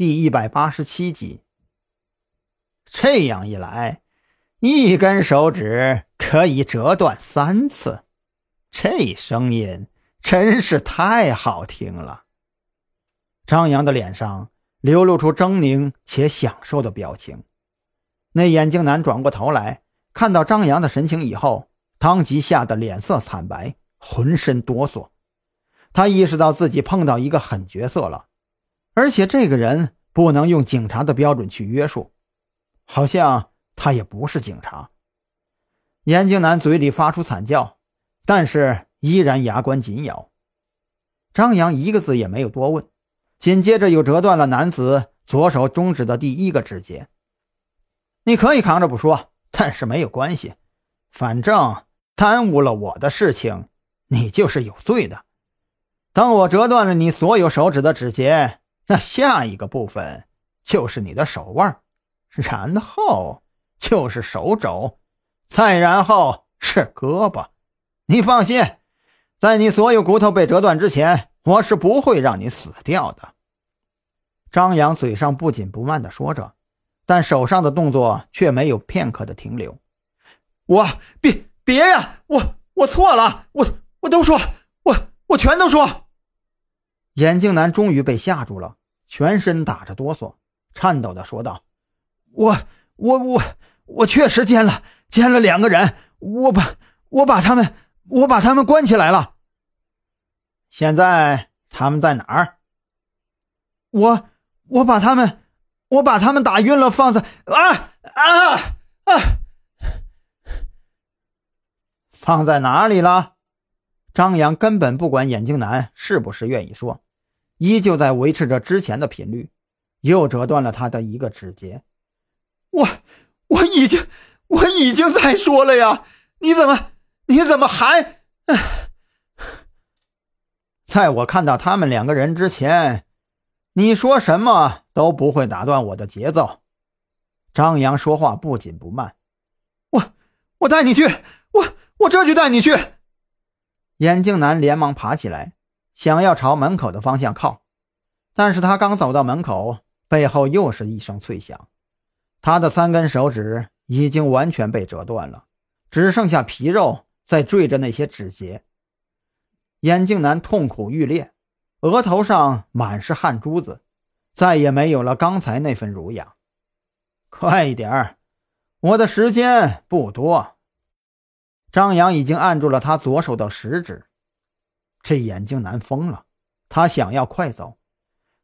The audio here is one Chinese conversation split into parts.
第一百八十七集。这样一来，一根手指可以折断三次，这声音真是太好听了。张扬的脸上流露出狰狞且享受的表情。那眼镜男转过头来，看到张扬的神情以后，当即吓得脸色惨白，浑身哆嗦。他意识到自己碰到一个狠角色了，而且这个人不能用警察的标准去约束，好像他也不是警察。眼镜男嘴里发出惨叫，但是依然牙关紧咬。张扬一个字也没有多问，紧接着又折断了男子左手中指的第一个指节。你可以扛着不说，但是没有关系，反正耽误了我的事情，你就是有罪的。等我折断了你所有手指的指节，那下一个部分就是你的手腕，然后就是手肘，再然后是胳膊。你放心，在你所有骨头被折断之前，我是不会让你死掉的。张扬嘴上不紧不慢地说着，但手上的动作却没有片刻的停留。我别别呀！我我错了！我我都说我。我全都说。眼镜男终于被吓住了，全身打着哆嗦，颤抖的说道：“我我我我确实奸了，奸了两个人。我把我把他们我把他们关起来了。现在他们在哪儿？我我把他们我把他们打晕了，放在啊啊啊！放在哪里了？”张扬根本不管眼镜男是不是愿意说，依旧在维持着之前的频率，又折断了他的一个指节。我我已经我已经在说了呀，你怎么你怎么还？在我看到他们两个人之前，你说什么都不会打断我的节奏。张扬说话不紧不慢，我我带你去，我我这就带你去。眼镜男连忙爬起来，想要朝门口的方向靠，但是他刚走到门口，背后又是一声脆响，他的三根手指已经完全被折断了，只剩下皮肉在缀着那些指节。眼镜男痛苦欲裂，额头上满是汗珠子，再也没有了刚才那份儒雅。快一点儿，我的时间不多。张扬已经按住了他左手的食指，这眼镜男疯了，他想要快走，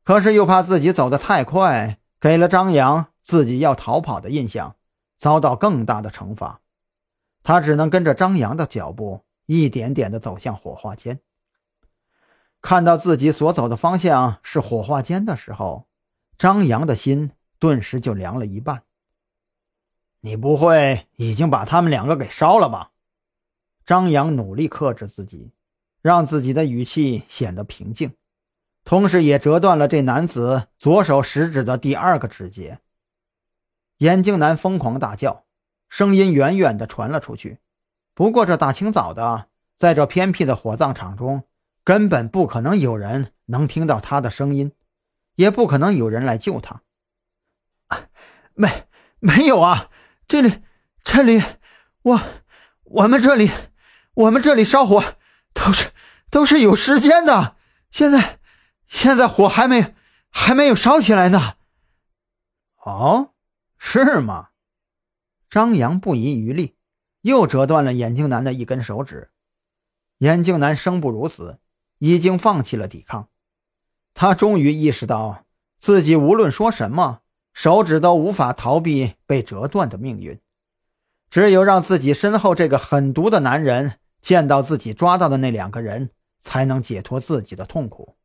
可是又怕自己走得太快，给了张扬自己要逃跑的印象，遭到更大的惩罚。他只能跟着张扬的脚步，一点点地走向火化间。看到自己所走的方向是火化间的时候，张扬的心顿时就凉了一半。你不会已经把他们两个给烧了吧？张扬努力克制自己，让自己的语气显得平静，同时也折断了这男子左手食指的第二个指节。眼镜男疯狂大叫，声音远远地传了出去。不过这大清早的，在这偏僻的火葬场中，根本不可能有人能听到他的声音，也不可能有人来救他。没，没有啊！这里，这里，我，我们这里。我们这里烧火都是都是有时间的，现在现在火还没还没有烧起来呢。哦，是吗？张扬不遗余力，又折断了眼镜男的一根手指。眼镜男生不如死，已经放弃了抵抗。他终于意识到，自己无论说什么，手指都无法逃避被折断的命运。只有让自己身后这个狠毒的男人。见到自己抓到的那两个人，才能解脱自己的痛苦。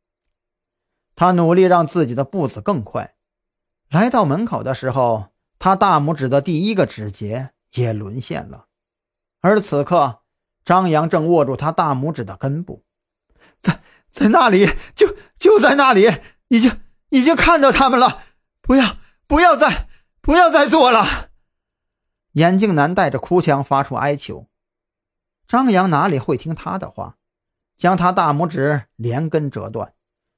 他努力让自己的步子更快，来到门口的时候，他大拇指的第一个指节也沦陷了。而此刻，张扬正握住他大拇指的根部，在在那里，就就在那里，已经已经看到他们了。不要，不要再，不要再做了！眼镜男带着哭腔发出哀求。张扬哪里会听他的话，将他大拇指连根折断，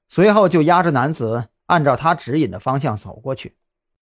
随后就压着男子按照他指引的方向走过去。